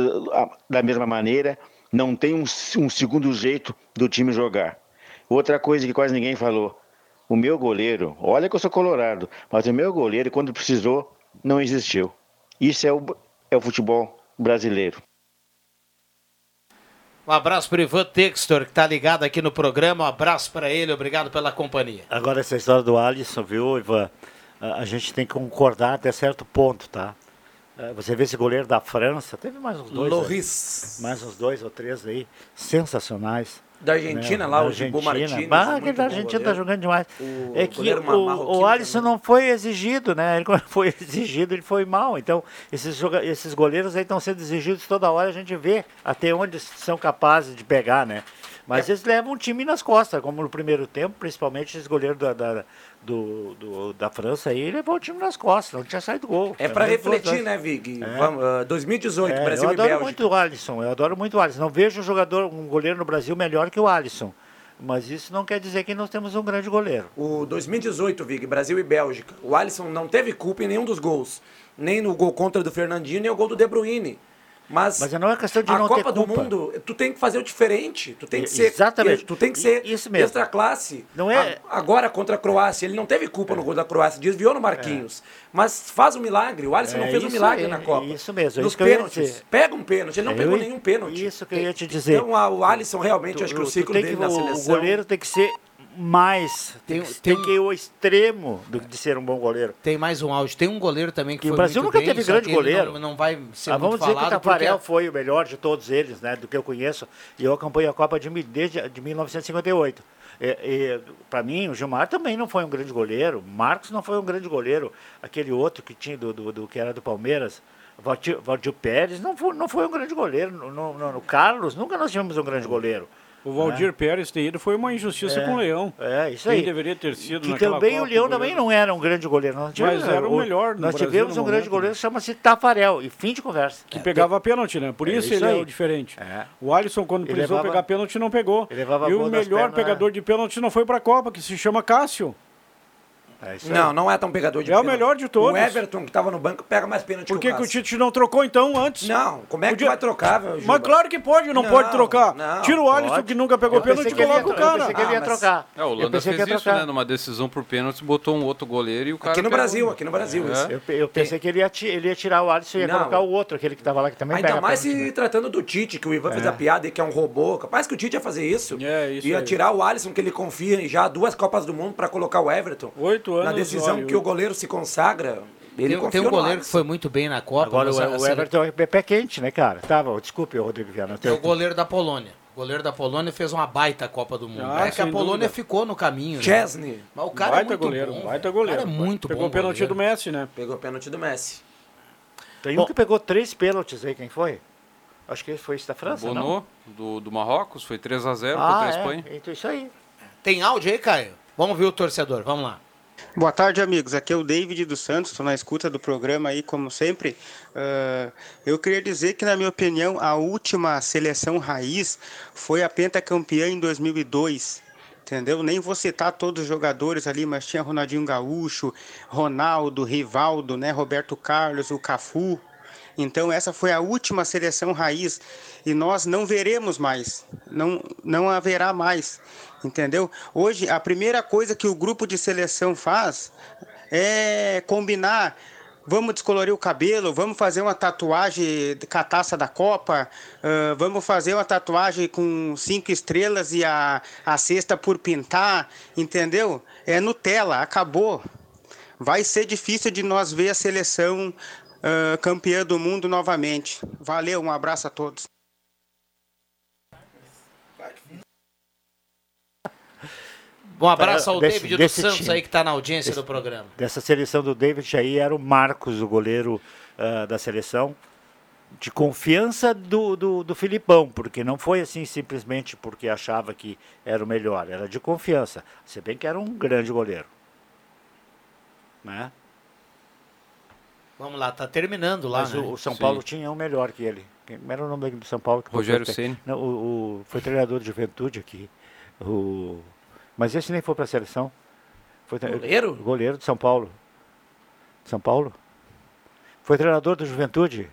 da mesma maneira, não tem um, um segundo jeito do time jogar. Outra coisa que quase ninguém falou, o meu goleiro, olha que eu sou colorado, mas o meu goleiro, quando precisou, não existiu. Isso é o, é o futebol brasileiro. Um abraço pro Ivan Textor, que tá ligado aqui no programa. Um abraço pra ele, obrigado pela companhia. Agora, essa história do Alisson, viu, Ivan? A, gente tem que concordar até certo ponto, tá? Eh, Você vê esse goleiro da França, teve mais uns dois. Loris. aí, mais uns dois ou três aí, sensacionais. Da Argentina né? lá, Da o Gibu Bah, é aquele muito da Argentina tá goleiro. jogando demais. O é que o, marroquino o Alisson não foi exigido, né? Ele quando foi exigido, ele foi mal. Então, esses, esses goleiros aí estão sendo exigidos toda hora, a gente vê até onde são capazes de pegar, né? Mas eles levam o time nas costas, como no primeiro tempo, principalmente esse goleiro da, da, do, do- da França aí, levou o time nas costas, não tinha saído gol. É muito refletir, né, Vig? É. Vamos, ah, 2018, É, Brasil eu e adoro Bélgica. muito o Alisson, eu adoro muito o Alisson. Não vejo um jogador, um goleiro no Brasil melhor que o Alisson. Mas isso não quer dizer que nós temos um grande goleiro. O 2018, Vig, Brasil e Bélgica. O Alisson não teve culpa em nenhum dos gols. Nem no gol contra do Fernandinho, nem o gol do De Bruyne. Mas, Mas não é questão de a não ter Copa do culpa. Mundo, tu tem que fazer o diferente. Tu tem que ser. exatamente. Tu tem que ser Isso mesmo. extra classe. Não é- A- agora contra a Croácia, ele não teve culpa no gol da Croácia, desviou no Marquinhos. Mas faz um milagre. O Alisson É não fez um milagre na Copa. isso mesmo, é Nos isso pênaltis. Pega um pênalti, ele não Eu pegou nenhum pênalti. Isso que eu ia te dizer. Então a- o Alisson realmente, acho que o Tu- tu ciclo dele que- na seleção. O goleiro tem que ser mais. Tem, Tem- tem, que ir o extremo do- de ser um bom goleiro. Tem mais um áudio. Tem um goleiro também que Que o foi Brasil muito nunca bem, teve grande goleiro. Não, não vai ser Ah, vamos dizer que o Tafarel porque- foi o melhor de todos eles, né? Do que eu conheço. E eu acompanho a Copa de, desde de 1958. Para mim, o Gilmar também não foi um grande goleiro. Marcos não foi um grande goleiro. Aquele outro que tinha do, do, do- que era do Palmeiras, Valdir, Valdir Pérez, não foi, não foi um grande goleiro. No- no- no Carlos, nunca nós tivemos um grande goleiro. O Valdir né? Pérez ter ido foi uma injustiça É, com o Leão. É, isso Quem aí. deveria ter sido Que naquela também Copa, o Leão também não era um grande goleiro. Nós tivemos, Mas era o melhor Nós Brasil tivemos um grande goleiro que chama-se Tafarel. E fim de conversa. Que pegava pênalti, né? Por É isso, isso ele é aí. o diferente. É. O Alisson, quando Ele É Não, não é tão pegador de É o pênalti. melhor de todos. O Everton, que tava no banco, pega mais pênalti Por que que, o o. Tite não trocou então antes? Não, como é que Podia- vai trocar, meu Mas claro que pode, não, Não, pode trocar. não, Tira o Alisson pode. que nunca pegou Eu pênalti e que ele ia coloca o tro- eu cara. pensei que ele ia Ah, mas- trocar. É, Eu Holanda fez ia isso, trocar. né? Numa decisão por pênalti, botou um outro goleiro e o cara. Aqui no pegou. Brasil, aqui no Brasil, É. isso. Eu, eu pensei que ele ia, ele ia tirar o Alisson e ia Não. colocar o outro, aquele que estava lá, que também Ainda pega mais pênalti, se né? tratando do Tite, que o Ivan fez É. a piada e que é um robô. Capaz que o Tite ia fazer isso. É, ia tirar o Alisson, que ele confia em já duas Copas do Mundo, pra colocar o Everton. Oito anos. Na decisão olha, que o goleiro se consagra, ele Tem, tem um goleiro que foi muito bem na Copa. Agora mas o, o a Everton é pé quente, né, cara? Tava, desculpe, Rodrigo Viana. É o goleiro da Polônia. O goleiro da Polônia fez uma baita Copa do Mundo. Ah, é que a Polônia dúvida. ficou no caminho. né? Chesney Mas o cara baita é muito goleiro, bom. baita O goleiro. cara é muito Pegou bom. o pênalti do Messi, né? Pegou o pênalti do Messi. Tem Bom. um que pegou três pênaltis aí, quem foi? Acho que foi esse da França, não? Bono, do, do Marrocos, foi 3x0 Ah, contra a é. Espanha. Então, isso aí. Tem áudio aí, Caio? Vamos ver o torcedor, vamos lá. Boa tarde, amigos. Aqui é o David dos Santos, estou na escuta do programa aí, como sempre. Ah, eu queria dizer que, na minha opinião, a última seleção raiz foi a pentacampeã em 2002. Entendeu? Nem vou citar todos os jogadores ali, mas tinha Ronaldinho Gaúcho, Ronaldo, Rivaldo, né? Roberto Carlos, o Cafu. Então essa foi a última seleção raiz e nós não veremos mais, não, não haverá mais, entendeu? Hoje a primeira coisa que o grupo de seleção faz é combinar, vamos descolorir o cabelo, vamos fazer uma tatuagem com a taça da Copa, ah, vamos fazer uma tatuagem com cinco estrelas e a, a sexta por pintar, entendeu? É Nutella, acabou. Vai ser difícil de nós ver a seleção ah, campeã do mundo novamente. Valeu, um abraço a todos. Um abraço ao Desse- David dos desse Santos time. aí que está na audiência Desse- do programa. Dessa seleção do David aí era o Marcos, o goleiro ah, da seleção. De confiança do, do, do Filipão, porque não foi assim simplesmente porque achava que era o melhor, era de confiança. Se bem que era um grande goleiro. Né? Vamos lá, tá terminando lá, Mas né? o, São Sim. Paulo tinha um melhor que ele. Quem era o nome do São Paulo? que foi Rogério foi- Ceni. O, o- foi treinador de juventude aqui. O, mas esse nem foi para a seleção. Foi, tre- Goleiro? Goleiro de São Paulo. São Paulo? Foi treinador do Juventude.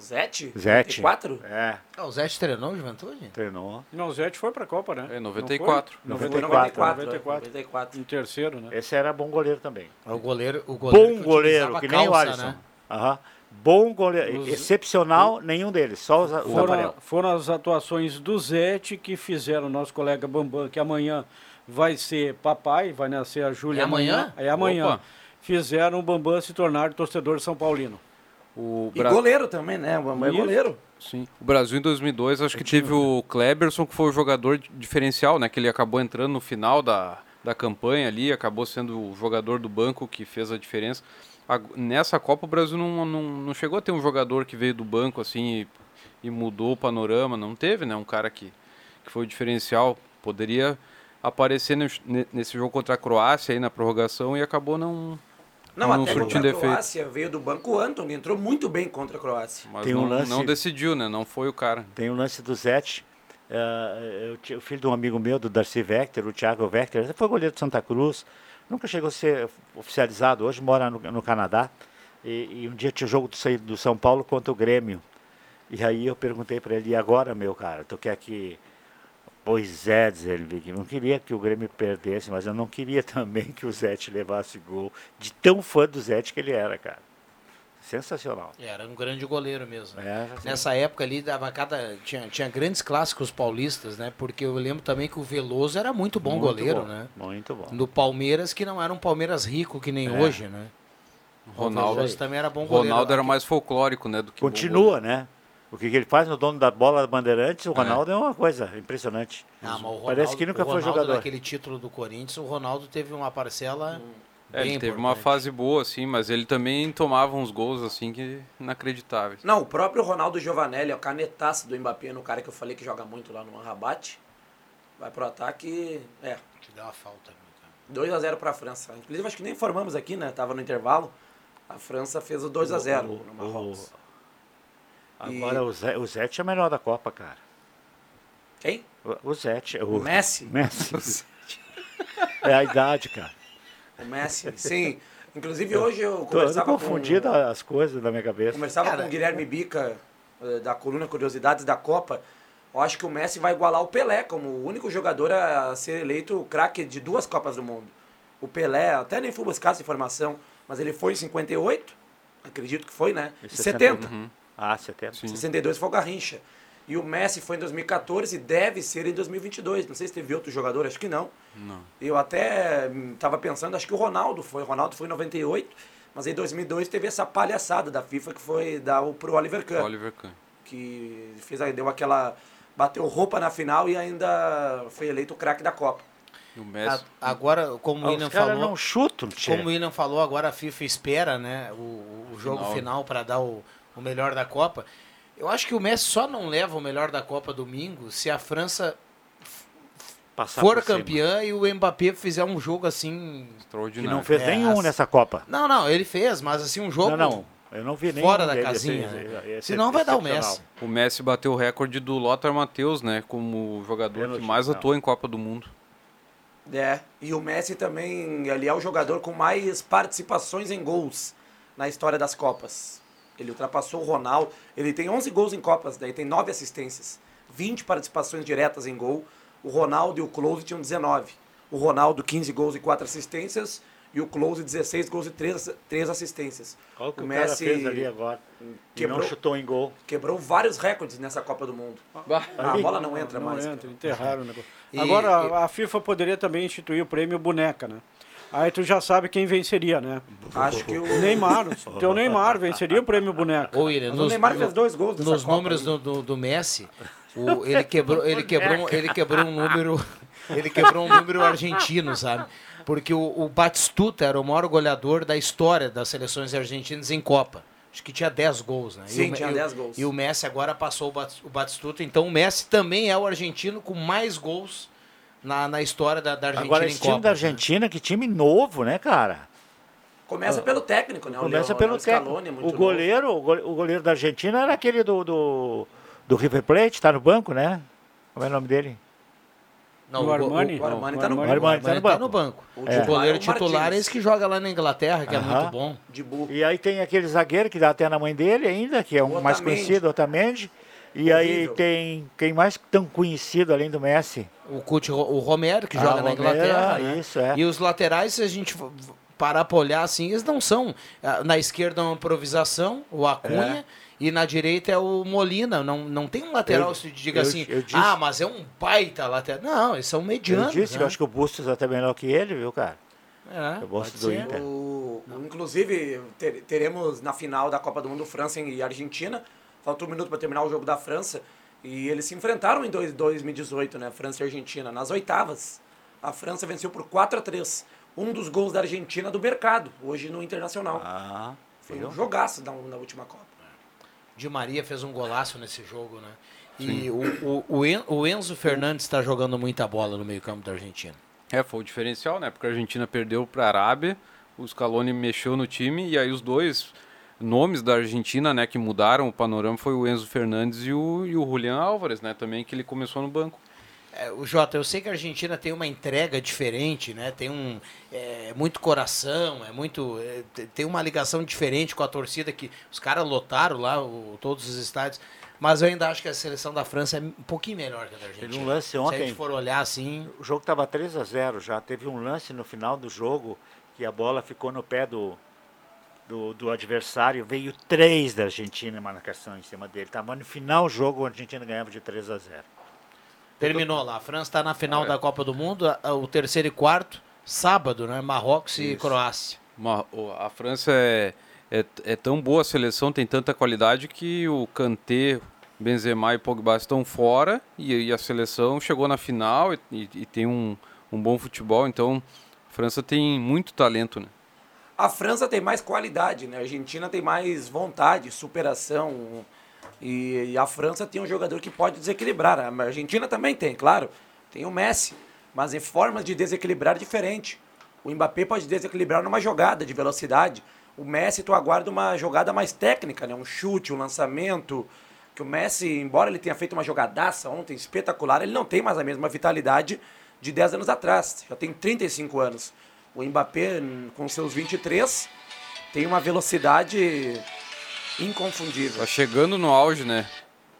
Zete? Zete. 4? É, Ah, o Zé treinou o Juventude? treinou. Não, o Zete foi pra Copa, né? É, Não 94. foi? 94. 94. 94. 94. Em terceiro, né? Esse era bom goleiro também. É o goleiro, o goleiro Bom que goleiro, que nem o calça, Alisson. né? Aham. Bom goleiro. Os- Excepcional, nenhum deles. Só os, o Foram, foram as atuações do Zete que fizeram o nosso colega Bambam, que amanhã vai ser papai, vai nascer a Júlia É amanhã? É amanhã. Opa. Fizeram o Bambam se tornar torcedor São Paulino. O E goleiro também, né? O Bambam é goleiro. Sim. O Brasil em 2002, acho que teve o Kleberson, que foi o jogador di- diferencial, né? Que ele acabou entrando no final da, da campanha ali, acabou sendo o jogador do banco que fez a diferença. A- nessa Copa o Brasil não, não, não chegou a ter um jogador que veio do banco assim e, e mudou o panorama, não teve, né? Um cara que, que foi o diferencial. Poderia aparecer nes- ne- nesse jogo contra a Croácia aí na prorrogação e acabou não, Não, até contra surtindo a efeito. Croácia veio do banco o Antony, entrou muito bem contra a Croácia. Mas Tem um não, lance- não decidiu, né? Não foi o cara. Tem o lance do Zete. eu tinha- o filho de um amigo meu, do Darcy Vector, o Thiago Vector, ele foi goleiro de Santa Cruz, nunca chegou a ser oficializado, hoje mora no, no Canadá. E, e um dia tinha o jogo do, do São Paulo contra o Grêmio. E aí eu perguntei para ele, e agora, meu cara, tu quer que. Pois é, diz ele, não queria que o Grêmio perdesse, mas eu não queria também que o Zete levasse gol. De tão fã do Zete que ele era, cara. Sensacional. Era um grande goleiro mesmo. É, sim. Nessa época ali, dava cada, tinha, tinha grandes clássicos paulistas, né? Porque eu lembro também que o Veloso era muito bom Muito goleiro, bom, né? Muito bom. No Palmeiras, que não era um Palmeiras rico que nem É. hoje, né? O Ronaldo, Veloso também era bom goleiro. Ronaldo era mais folclórico, né? Do que Continua, né? O que, que ele faz no dono da bola Bandeirantes, o Ronaldo é, uma coisa impressionante. Ah, mas o Ronaldo, Parece que nunca o foi Ronaldo jogador. naquele título do Corinthians, o Ronaldo teve uma parcela É, bem ele teve uma fase boa, assim, mas ele também tomava uns gols, assim, que inacreditáveis. Não, o próprio Ronaldo Giovanelli, o canetaço do Mbappé, no cara que eu falei que joga muito lá no Rabat, vai pro ataque, é, Te deu uma falta. 2 a 0 pra França. Inclusive, acho que nem informamos aqui, né? Tava no intervalo. A França fez o 2 a 0 O- no Marrocos. Agora o, Zé, o Zete é o melhor da Copa, cara. Quem? O, o Zete. O, O Messi? Messi. é a idade, cara. O Messi, sim. Inclusive, hoje eu Tô, tô conversava com... confundindo as coisas na minha cabeça. Conversava com o Guilherme Bica, eh, da coluna Curiosidades da Copa. Eu acho que o Messi vai igualar o Pelé como o único jogador a ser eleito craque de duas Copas do Mundo. O Pelé, até nem fui buscar essa informação, mas ele foi em 58, acredito que foi, né? E E 70. Uhum. Ah, 70. 62 foi o Garrincha. E o Messi foi em 2014 e deve ser em 2022. Não sei se teve outro jogador, acho que não. Não. Eu até estava pensando, acho que o Ronaldo foi. O Ronaldo foi em 98, mas em 2002 teve essa palhaçada da FIFA que foi dar o pro Oliver Kahn. Oliver Kahn. Que fez, aí, deu aquela. bateu roupa na final e ainda foi eleito o craque da Copa. E o Messi. A- agora, como Ah, o William caras falou, não chutam, tchê. como o William falou, agora a FIFA espera, né, o, o jogo Final. final para dar o, o melhor da Copa. Eu acho que o Messi só não leva o melhor da Copa domingo se a França Passar for campeã e o Mbappé fizer um jogo assim Que não fez É, nenhum as- nessa Copa. Não, não, ele fez, mas assim um jogo Não, não, eu não vi nenhum fora da casinha. assim, né? esse- Senão vai dar o. Messi. O Messi bateu o recorde do Lothar Matheus, né? Como o jogador Pênalti que mais atuou em Copa do Mundo. É, e o Messi também, ele é o jogador com mais participações em gols na história das Copas. Ele ultrapassou o Ronaldo, ele tem 11 gols em Copas, daí tem 9 assistências, 20 participações diretas em gol. O Ronaldo e o Close tinham 19. O Ronaldo 15 gols e 4 assistências e o Close 16 gols e 3, 3 assistências. Olha o que o, cara fez ali agora. Quebrou- não chutou em gol. Quebrou vários recordes nessa Copa do Mundo. A Ali- bola não entra não mais. entra, enterraram o negócio. E- Agora, e- a FIFA poderia também instituir o prêmio boneca, né? Aí tu já sabe quem venceria, né? Acho que o Neymar. O teu Neymar venceria o prêmio boneca. Ô, William, Mas o Neymar fez dois gols nessa Nos Copa números aí. do, do, do Messi, o- ele quebrou, ele quebrou, ele quebrou um número, ele quebrou um número argentino, sabe? Porque o, o Batistuta era o maior goleador da história das seleções argentinas em Copa. Acho que tinha 10 gols, né? Sim, e o, tinha e o- 10 gols. E o Messi agora passou o Batistuta, então o Messi também é o argentino com mais gols na, na história da, da Argentina Agora, em esse time Copa. da Argentina, que time novo, né, cara? Começa pelo técnico, né? O Começa pelo o Scaloni é técnico. muito O goleiro, o gole- o goleiro da Argentina era aquele do, do, do River Plate, tá no banco, né? Como é o nome dele? Não, O Armani? O Armani tá no O banco. Armani tá no tá banco. no banco. O O, titular goleiro é o titular é esse que joga lá na Inglaterra, que é Aham. muito bom. De burro. E aí tem aquele zagueiro que dá até na mãe dele ainda, que é o O mais Otamendi. conhecido, Otamendi. E aí tem quem mais tão conhecido além do Messi? O, Couto, o Romero, que Ah, joga na Romero, Inglaterra. né? isso, é. E os laterais, se a gente parar pra olhar assim, eles não são. ah, Na esquerda é uma improvisação, o Acunha. E na direita é o Molina. Não, não tem um lateral Eu- que se diga eu- assim, eu disse- ah, mas é um baita lateral. Não, eles são Eu medianos. disse que né? eu acho que o Bustos é até melhor que ele, viu, cara? É, Eu gosto do. Inter. O- inclusive, ter- teremos na final da Copa do Mundo França e Argentina. Faltou um minuto para terminar o jogo da França. E eles se enfrentaram em dois- 2018, né? França e Argentina, nas oitavas. A França venceu por 4 a 3 Um dos gols da Argentina do mercado, hoje no Internacional. Ah, Foi um jogaço na, na última Copa. Di Maria fez um golaço nesse jogo, né? E o, o, o En- o Enzo Fernandes está jogando muita bola no meio-campo da Argentina. É, foi o diferencial, né? Porque a Argentina perdeu para a Arábia, o Scaloni mexeu no time e aí os dois nomes da Argentina, né, que mudaram o panorama foi o Enzo Fernandes e o, e o Julian Álvares, né, também que ele começou no banco. É, o Jota, eu sei que a Argentina tem uma entrega diferente, né? Tem um é, muito coração, é muito é, te- tem uma ligação diferente com a torcida que os caras lotaram lá o- todos os estádios. Mas eu ainda acho que a seleção da França é um pouquinho melhor que a da Argentina. Teve um lance Se a ontem. gente for olhar assim, O jogo estava 3 a 0 já. Teve um lance no final do jogo que a bola ficou no pé do, do, do adversário. Veio três da Argentina, uma marcação em cima dele. Tava no final do jogo, a Argentina ganhava de 3 a 0 terminou lá. A França está na final da Copa do Mundo, o terceiro e quarto, sábado, né? Marrocos e Isso. Croácia. Uma- o- a França é, é, é tão boa a seleção, tem tanta qualidade que o Kanté, Benzema e Pogba estão fora e, e a seleção chegou na final e, e- e tem um, um bom futebol, então a França tem muito talento, né? A França tem mais qualidade, né? A Argentina tem mais vontade, superação. E, e a França tem um jogador que pode desequilibrar. A Argentina também tem, claro. Tem o Messi. Mas em formas de desequilibrar diferente. O Mbappé pode desequilibrar numa jogada de velocidade. O Messi, tu aguarda uma jogada mais técnica, né? Um chute, um lançamento. Que o Messi, embora ele tenha feito uma jogadaça ontem espetacular, ele não tem mais a mesma vitalidade de 10 anos atrás. Já tem 35 anos. O Mbappé, com seus 23, tem uma velocidade inconfundível. Tá chegando no auge, né?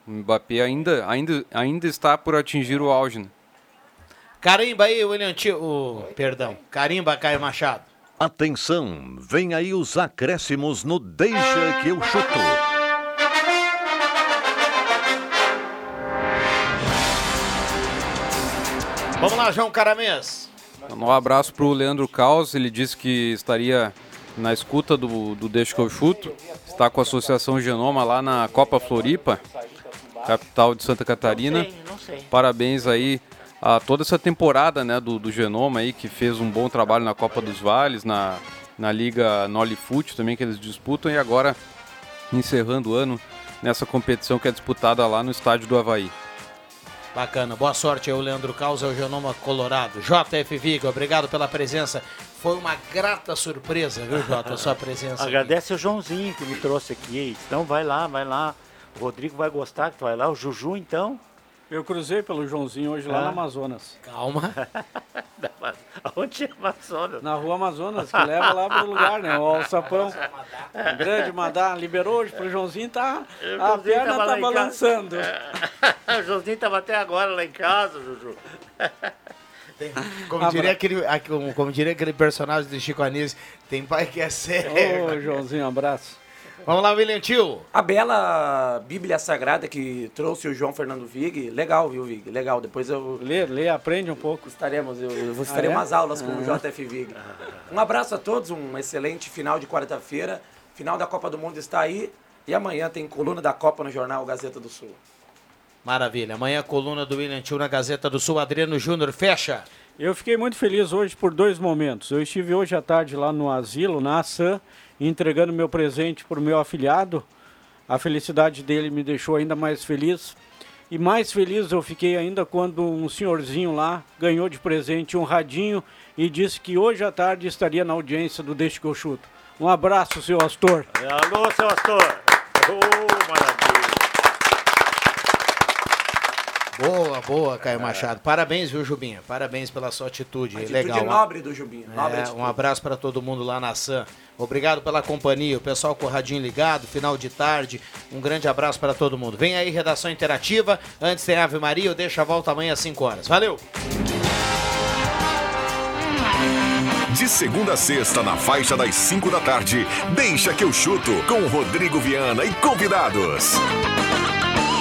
O Mbappé ainda, ainda, ainda está por atingir o auge, né? Carimba aí, William Tio. o- Perdão. Carimba, Caio Machado. Atenção, vem aí os acréscimos no Deixa que eu chuto. Vamos lá, João Caramês. Um abraço pro Leandro Caos, ele disse que estaria na escuta do, do Deixa que eu chuto. Está com a Associação Genoma lá na Copa Floripa, capital de Santa Catarina. sei, não sei. Parabéns aí a toda essa temporada né, do, do Genoma aí, que fez um bom trabalho na Copa dos Vales, na, na Liga Nollyfoot também que eles disputam e agora encerrando o ano nessa competição que é disputada lá no estádio do Havaí. Bacana, boa sorte aí, o Leandro Causa, o Genoma Colorado. JF Viga, obrigado pela presença. Foi uma grata surpresa, viu, Jota, a sua presença. Agradece o Joãozinho que me trouxe aqui. Então vai lá, vai lá. O Rodrigo vai gostar que tu vai lá. O Juju, então. Eu cruzei pelo Joãozinho hoje lá Ah. no Amazonas. Calma. Onde é Amazonas? Na rua Amazonas, que leva lá pro lugar, né? O alçapão. O grande Madá liberou hoje pro Joãozinho, tá, O a Joãozinho perna tava lá tá balançando. o Joãozinho estava até agora lá em casa, Juju. Como diria, aquele, aquele- como diria aquele personagem do Chico Anísio, tem pai que é sério. Ô, Joãozinho, um abraço. Vamos lá, William Tio. A bela Bíblia Sagrada que trouxe o João Fernando Vig, legal, viu, Vig? Legal. Depois eu. Lê, lê, aprende um pouco. Estaremos, eu, eu farei Ah, é? umas aulas com o Ah. JF Vig. Um abraço a todos, um excelente final de quarta-feira. Final da Copa do Mundo está aí. E amanhã tem coluna da Copa no jornal Gazeta do Sul. Maravilha. Amanhã, coluna do William Tio na Gazeta do Sul. Adriano Júnior, fecha. Eu fiquei muito feliz hoje por dois momentos. Eu estive hoje à tarde lá no asilo, na Assam, entregando meu presente para o meu afilhado. A felicidade dele me deixou ainda mais feliz. E mais feliz eu fiquei ainda quando um senhorzinho lá ganhou de presente um radinho e disse que hoje à tarde estaria na audiência do Deixa que eu chuto. Um abraço, seu Astor. Alô, seu Astor. Ô, maravilha. Boa, boa, Caio Machado. Parabéns, viu, Jubinha? Parabéns pela sua atitude. Atitude Legal. nobre do Jubinho. Nobre É, um abraço para todo mundo lá na SAM. Obrigado pela companhia, o pessoal com o radinho ligado, final de tarde. Um grande abraço para todo mundo. Vem aí, redação interativa. Antes tem Ave Maria, eu deixo a volta amanhã às 5 horas. Valeu! De segunda a sexta, na faixa das 5 da tarde, deixa que eu chuto com Rodrigo Viana e convidados.